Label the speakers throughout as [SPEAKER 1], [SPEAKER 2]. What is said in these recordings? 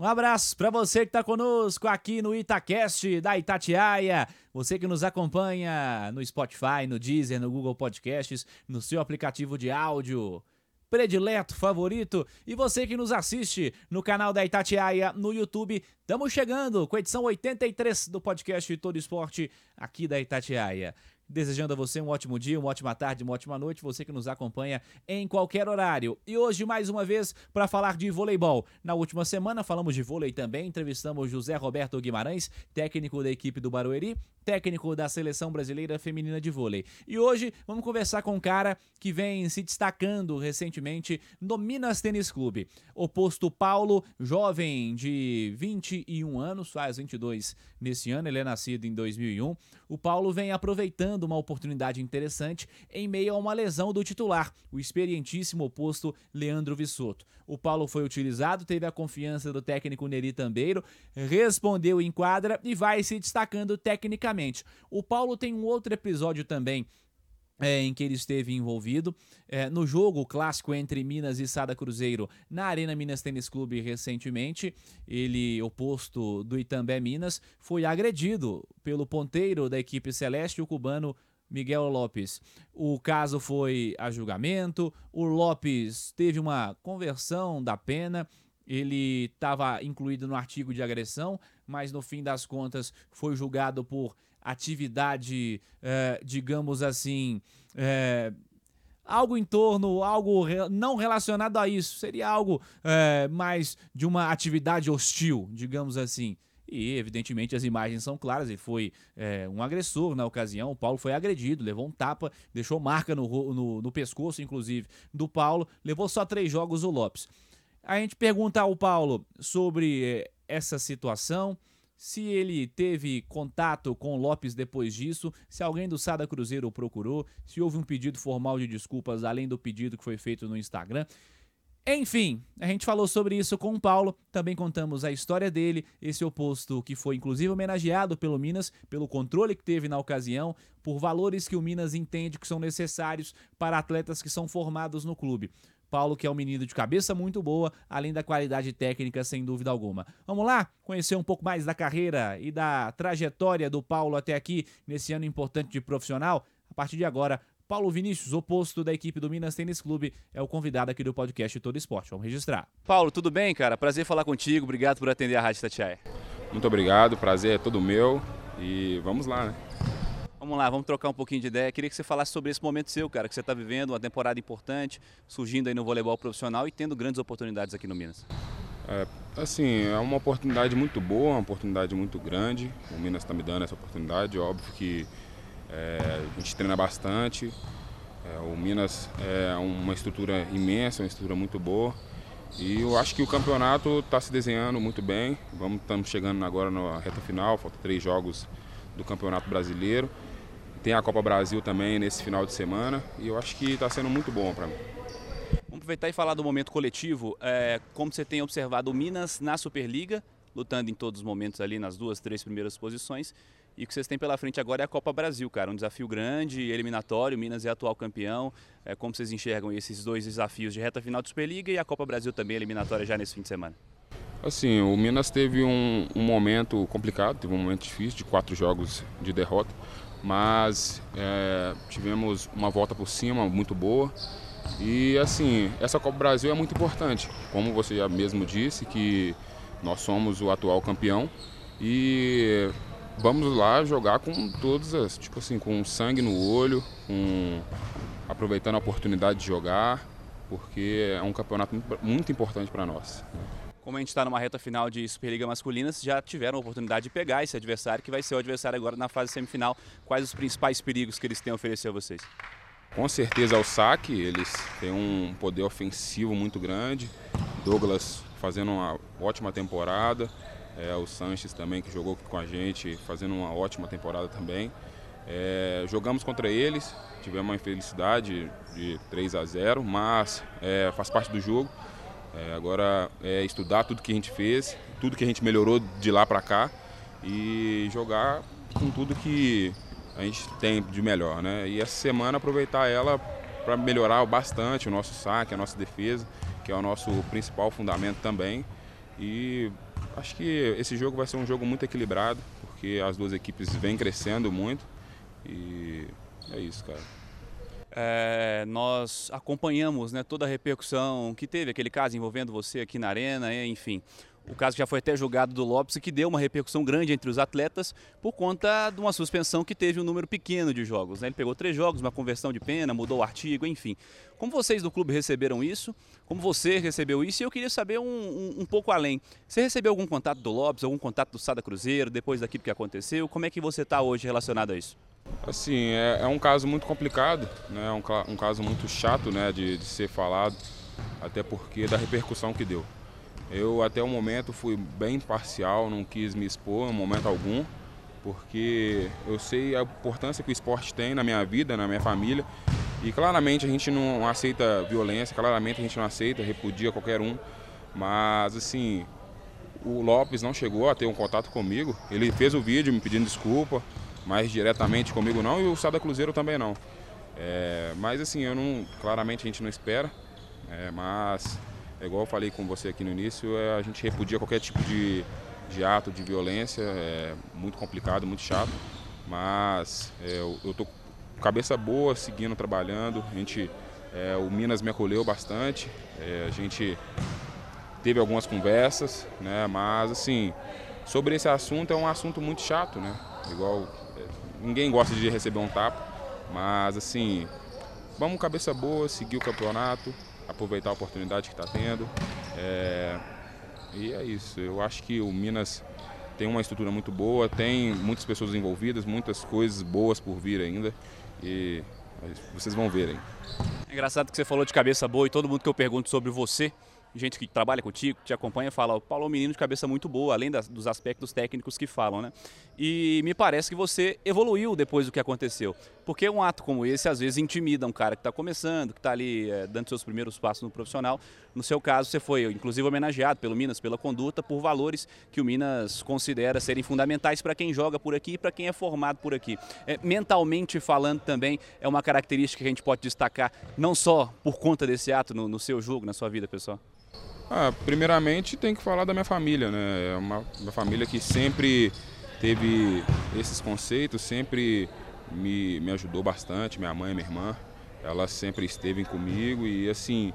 [SPEAKER 1] Um abraço para você que está conosco aqui no Itacast da Itatiaia. Você que nos acompanha no Spotify, no Deezer, no Google Podcasts, no seu aplicativo de áudio predileto, favorito, e você que nos assiste no canal da Itatiaia no YouTube. Estamos chegando com a edição 83 do podcast Todo Esporte aqui da Itatiaia. Desejando a você um ótimo dia, uma ótima tarde, uma ótima noite, você que nos acompanha em qualquer horário. E hoje, mais uma vez, para falar de voleibol. Na última semana, falamos de vôlei também, entrevistamos José Roberto Guimarães, técnico da equipe do Barueri, técnico da Seleção Brasileira Feminina de Vôlei. E hoje, vamos conversar com um cara que vem se destacando recentemente no Minas Tênis Clube. Oposto Paulo, jovem de 21 anos, faz 22 nesse ano, ele é nascido em 2001. O Paulo vem aproveitando uma oportunidade interessante em meio a uma lesão do titular, o experientíssimo oposto Leandro Vissoto. O Paulo foi utilizado, teve a confiança do técnico Neri Tambeiro, respondeu em quadra e vai se destacando tecnicamente. O Paulo tem um outro episódio também é, em que ele esteve envolvido. É, no jogo clássico entre Minas e Sada Cruzeiro, na Arena Minas Tênis Clube recentemente, ele, oposto do Itambé Minas, foi agredido pelo ponteiro da equipe celeste, o cubano Miguel Lopes. O caso foi a julgamento, o Lopes teve uma conversão da pena, ele estava incluído no artigo de agressão, mas no fim das contas foi julgado por atividade, é, digamos assim, é, algo em torno, algo não relacionado a isso, seria algo é, mais de uma atividade hostil, digamos assim. E, evidentemente, as imagens são claras. Ele foi é, um agressor na ocasião. O Paulo foi agredido, levou um tapa, deixou marca no, no, no, pescoço, inclusive, do Paulo. Levou só três jogos o Lopes. A gente pergunta ao Paulo sobre essa situação se ele teve contato com o Lopes depois disso, se alguém do Sada Cruzeiro o procurou, se houve um pedido formal de desculpas além do pedido que foi feito no Instagram. Enfim, a gente falou sobre isso com o Paulo, também contamos a história dele, esse oposto que foi inclusive homenageado pelo Minas, pelo controle que teve na ocasião, por valores que o Minas entende que são necessários para atletas que são formados no clube. Paulo, que é um menino de cabeça muito boa, além da qualidade técnica, sem dúvida alguma. Vamos lá conhecer um pouco mais da carreira e da trajetória do Paulo até aqui, nesse ano importante de profissional? A partir de agora, Paulo Vinícius, oposto da equipe do Minas Tênis Clube, é o convidado aqui do podcast Todo Esporte. Vamos registrar. Paulo, tudo bem, cara? Prazer falar contigo. Obrigado por atender a Rádio Tatiaia.
[SPEAKER 2] Muito obrigado, prazer é todo meu e vamos lá, né?
[SPEAKER 1] Vamos lá, vamos trocar um pouquinho de ideia. Queria que você falasse sobre esse momento seu, cara, que você está vivendo, uma temporada importante, surgindo aí no voleibol profissional e tendo grandes oportunidades aqui no Minas.
[SPEAKER 2] É, assim, é uma oportunidade muito boa, uma oportunidade muito grande. O Minas está me dando essa oportunidade. Óbvio que é, a gente treina bastante. É, o Minas é uma estrutura imensa, uma estrutura muito boa. E eu acho que o campeonato está se desenhando muito bem. Vamos, estamos chegando agora na reta final, faltam três jogos do Campeonato Brasileiro. Tem a Copa Brasil também nesse final de semana e eu acho que está sendo muito bom para mim.
[SPEAKER 1] Vamos aproveitar e falar do momento coletivo. É, como você tem observado o Minas na Superliga, lutando em todos os momentos ali nas duas, três primeiras posições. E o que vocês têm pela frente agora é a Copa Brasil, cara. Um desafio grande, eliminatório. Minas é atual campeão. É, como vocês enxergam esses dois desafios de reta final de Superliga e a Copa Brasil também eliminatória já nesse fim de semana?
[SPEAKER 2] Assim, o Minas teve um, um momento complicado, teve um momento difícil de quatro jogos de derrota mas é, tivemos uma volta por cima muito boa. E assim, essa Copa Brasil é muito importante, como você já mesmo disse, que nós somos o atual campeão. E vamos lá jogar com todas as, tipo assim, com sangue no olho, com aproveitando a oportunidade de jogar, porque é um campeonato muito, muito importante para nós
[SPEAKER 1] como a gente está numa reta final de Superliga Masculina, já tiveram a oportunidade de pegar esse adversário, que vai ser o adversário agora na fase semifinal. Quais os principais perigos que eles têm a oferecer a vocês?
[SPEAKER 2] Com certeza é o saque, eles têm um poder ofensivo muito grande. Douglas fazendo uma ótima temporada, é, o Sanches também que jogou com a gente fazendo uma ótima temporada também. É, jogamos contra eles, tivemos uma infelicidade de 3 a 0, mas é, faz parte do jogo. É, agora é estudar tudo que a gente fez, tudo que a gente melhorou de lá para cá e jogar com tudo que a gente tem de melhor, né? E essa semana aproveitar ela para melhorar bastante o nosso saque, a nossa defesa, que é o nosso principal fundamento também. E acho que esse jogo vai ser um jogo muito equilibrado, porque as duas equipes vêm crescendo muito. E é isso, cara.
[SPEAKER 1] É, nós acompanhamos né, toda a repercussão que teve aquele caso envolvendo você aqui na arena, enfim. O caso já foi até julgado do Lopes e que deu uma repercussão grande entre os atletas por conta de uma suspensão que teve um número pequeno de jogos. Né? Ele pegou três jogos, uma conversão de pena, mudou o artigo, enfim. Como vocês do clube receberam isso? Como você recebeu isso? E eu queria saber um, um, um pouco além. Você recebeu algum contato do Lopes, algum contato do Sada Cruzeiro depois daquilo que aconteceu? Como é que você está hoje relacionado a isso?
[SPEAKER 2] Assim, é, é, um caso muito complicado, né? É um, um caso muito chato né? de, de ser falado, até porque da repercussão que deu. Eu até o momento fui bem parcial, não quis me expor em momento algum, porque eu sei a importância que o esporte tem na minha vida, na minha família. E claramente a gente não aceita violência, claramente a gente não aceita, repudia qualquer um. Mas assim, o Lopes não chegou a ter um contato comigo. Ele fez o vídeo me pedindo desculpa, mas diretamente comigo não, e o Sada Cruzeiro também não. É, mas assim, eu não, claramente a gente não espera, é, mas é igual eu falei com você aqui no início, é, a gente repudia qualquer tipo de, de ato de violência, é muito complicado, muito chato, mas é, eu, eu tô com cabeça boa, seguindo, trabalhando, a gente, é, o Minas me acolheu bastante, a gente teve algumas conversas, né, mas assim, sobre esse assunto é um assunto muito chato, né, igual, ninguém gosta de receber um tapa, mas assim, vamos cabeça boa, seguir o campeonato, aproveitar a oportunidade que está tendo. É, e é isso. Eu acho que o Minas tem uma estrutura muito boa, tem muitas pessoas envolvidas, muitas coisas boas por vir ainda. E vocês vão verem.
[SPEAKER 1] É engraçado que você falou de cabeça boa e todo mundo que eu pergunto sobre você gente que trabalha contigo, que te acompanha, fala: o Paulo é um menino de cabeça muito boa, além das, dos aspectos técnicos que falam, né? E me parece que você evoluiu depois do que aconteceu. Porque um ato como esse, às vezes, intimida um cara que está começando, que está ali é, dando seus primeiros passos no profissional. No seu caso, você foi, inclusive, homenageado pelo Minas, pela conduta, por valores que o Minas considera serem fundamentais para quem joga por aqui e para quem é formado por aqui. É, mentalmente falando também, é uma característica que a gente pode destacar, não só por conta desse ato no, no seu jogo, na sua vida, pessoal.
[SPEAKER 2] Ah, primeiramente tem que falar da minha família, né? É uma, uma família que sempre teve esses conceitos, sempre me, me ajudou bastante, minha mãe minha irmã, elas sempre esteve comigo e assim,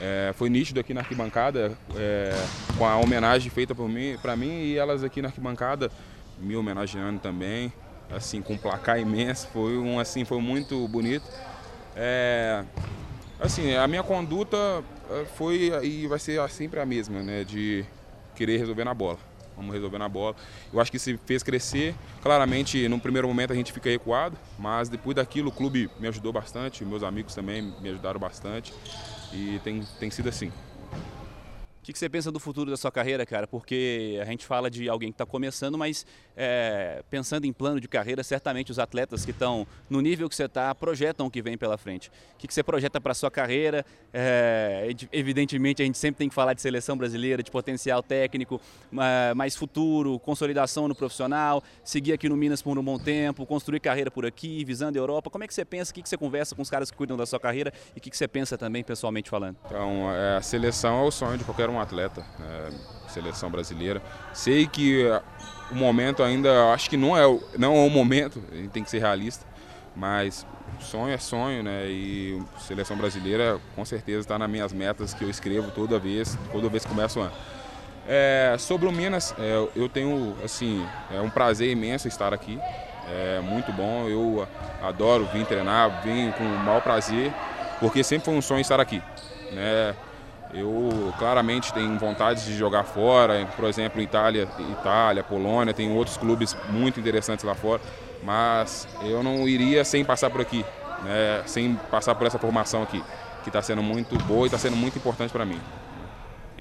[SPEAKER 2] é, foi nítido aqui na arquibancada, é, com a homenagem feita por mim, para mim e elas aqui na arquibancada me homenageando também, assim, com um placar imenso, foi um assim, foi muito bonito. É, assim, a minha conduta foi e vai ser sempre a mesma, né? De querer resolver na bola. Vamos resolver na bola. Eu acho que se fez crescer. Claramente, no primeiro momento a gente fica recuado, mas depois daquilo o clube me ajudou bastante, meus amigos também me ajudaram bastante e tem, tem sido assim.
[SPEAKER 1] O que, que, você pensa do futuro da sua carreira, cara? Porque a gente fala de alguém que está começando, mas é, pensando em plano de carreira, certamente os atletas que estão no nível que você está projetam o que vem pela frente. O que, que você projeta para a sua carreira? É, evidentemente, a gente sempre tem que falar de seleção brasileira, de potencial técnico, mais futuro, consolidação no profissional, seguir aqui no Minas por um bom tempo, construir carreira por aqui, visando a Europa. Como é que você pensa? O que, que você conversa com os caras que cuidam da sua carreira e o que, que você pensa também pessoalmente falando?
[SPEAKER 2] Então, é, a seleção é o sonho de qualquer um atleta, né? seleção brasileira. Sei que uh, o momento ainda, acho que não é, não é o momento, a gente tem que ser realista, mas sonho é sonho, né? E seleção brasileira com certeza está nas minhas metas que eu escrevo toda vez, toda vez que começo o ano. É, sobre o Minas, é, eu tenho assim, é um prazer imenso estar aqui. É muito bom, eu adoro vir treinar, vim com o maior prazer, porque sempre foi um sonho estar aqui. Né? Eu claramente tenho vontade de jogar fora, por exemplo, Itália, Itália, Polônia, tem outros clubes muito interessantes lá fora, mas eu não iria sem passar por aqui, né, sem passar por essa formação aqui, que está sendo muito boa e está sendo muito importante para mim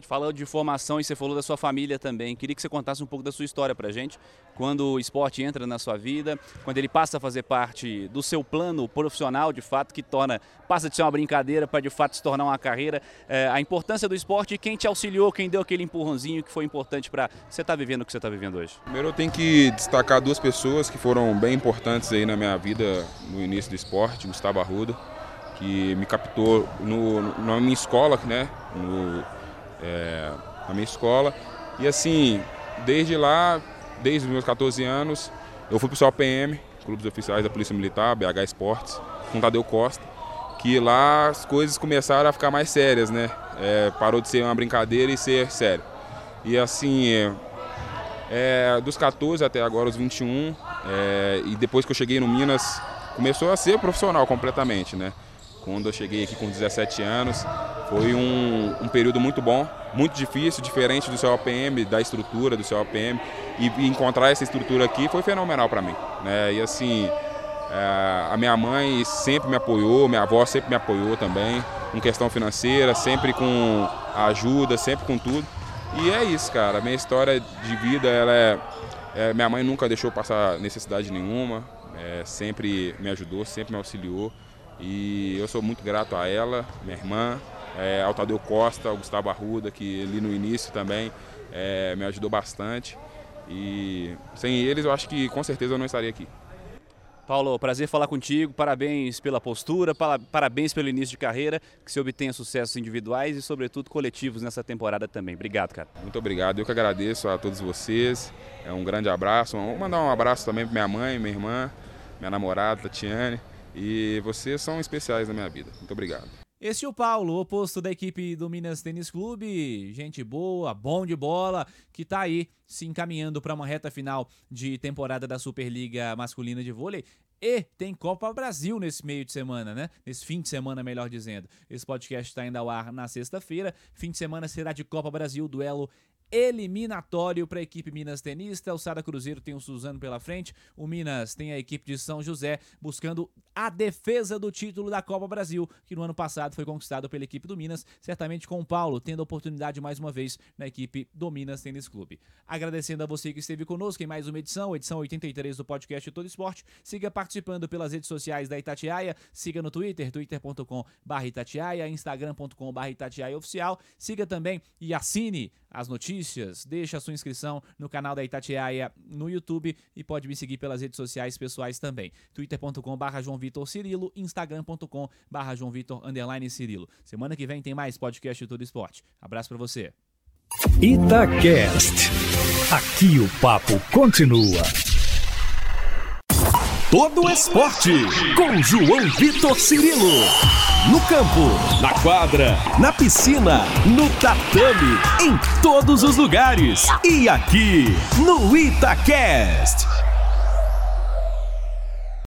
[SPEAKER 1] Falou de formação e você falou da sua família também. Queria que você contasse um pouco da sua história pra gente. Quando o esporte entra na sua vida, quando ele passa a fazer parte do seu plano profissional, de fato, que torna, passa de ser uma brincadeira para de fato se tornar uma carreira. É, a importância do esporte e quem te auxiliou, quem deu aquele empurrãozinho que foi importante para você estar tá vivendo o que você está vivendo hoje.
[SPEAKER 2] Primeiro eu tenho que destacar duas pessoas que foram bem importantes aí na minha vida no início do esporte, Gustavo Arruda, que me captou no, na minha escola, né? No, na minha escola. E assim, desde lá, desde os meus 14 anos, eu fui para o Clubes Oficiais da Polícia Militar, BH Esportes, com Tadeu Costa, que lá as coisas começaram a ficar mais sérias, né? É, parou de ser uma brincadeira e ser sério. E assim, é, é dos 14 até agora os 21, é, e depois que eu cheguei no Minas, começou a ser profissional completamente, né? Quando eu cheguei aqui com 17 anos, foi um, um período muito bom, muito difícil, diferente do seu OPM, da estrutura do seu OPM. E, e encontrar essa estrutura aqui foi fenomenal para mim. Né? E assim, é, a minha mãe sempre me apoiou, minha avó sempre me apoiou também, com questão financeira, sempre com ajuda, sempre com tudo. E é isso, cara. A minha história de vida, ela é, é minha mãe nunca deixou passar necessidade nenhuma, é, sempre me ajudou, sempre me auxiliou. E eu sou muito grato a ela, minha irmã, é, ao Tadeu Costa, ao Gustavo Arruda, que ali no início também é, me ajudou bastante. E sem eles eu acho que com certeza eu não estaria aqui.
[SPEAKER 1] Paulo, prazer falar contigo, parabéns pela postura, parabéns pelo início de carreira, que você obtenha sucessos individuais e, sobretudo, coletivos nessa temporada também. Obrigado, cara.
[SPEAKER 2] Muito obrigado, eu que agradeço a todos vocês. É um grande abraço. Vou mandar um abraço também para minha mãe, minha irmã, minha namorada, Tatiane. E vocês são especiais na minha vida. Muito obrigado.
[SPEAKER 1] Este é o Paulo, oposto da equipe do Minas Tênis Clube, gente boa, bom de bola, que tá aí se encaminhando para uma reta final de temporada da Superliga Masculina de Vôlei. E tem Copa Brasil nesse meio de semana, né? Nesse fim de semana, melhor dizendo. Esse podcast está indo ao ar na sexta-feira. Fim de semana será de Copa Brasil, duelo eliminatório para a equipe Minas Tenista. O Sada Cruzeiro tem o Suzano pela frente. O Minas tem a equipe de São José buscando a defesa do título da Copa Brasil, que no ano passado foi conquistado pela equipe do Minas, certamente com o Paulo tendo a oportunidade mais uma vez na equipe do Minas Tênis Clube. Agradecendo a você que esteve conosco em mais uma edição, edição 83 do podcast Todo Esporte. Siga participando pelas redes sociais da Itatiaia, siga no Twitter, twitter.com.br Itatiaia, instagram.com.br Itatiaia Oficial. Siga também e assine as notícias, deixe a sua inscrição no canal da Itatiaia no YouTube e pode me seguir pelas redes sociais pessoais também. twitter.com.br João Vitor Cirilo, instagram.com.br João Vitor underline Cirilo. Semana que vem tem mais podcast Todo Esporte. Abraço para você.
[SPEAKER 3] Itacast. Aqui o papo continua. Todo esporte com João Vitor Cirilo. No campo, na quadra, na piscina, no tatame, em todos os lugares. E aqui no Itacast.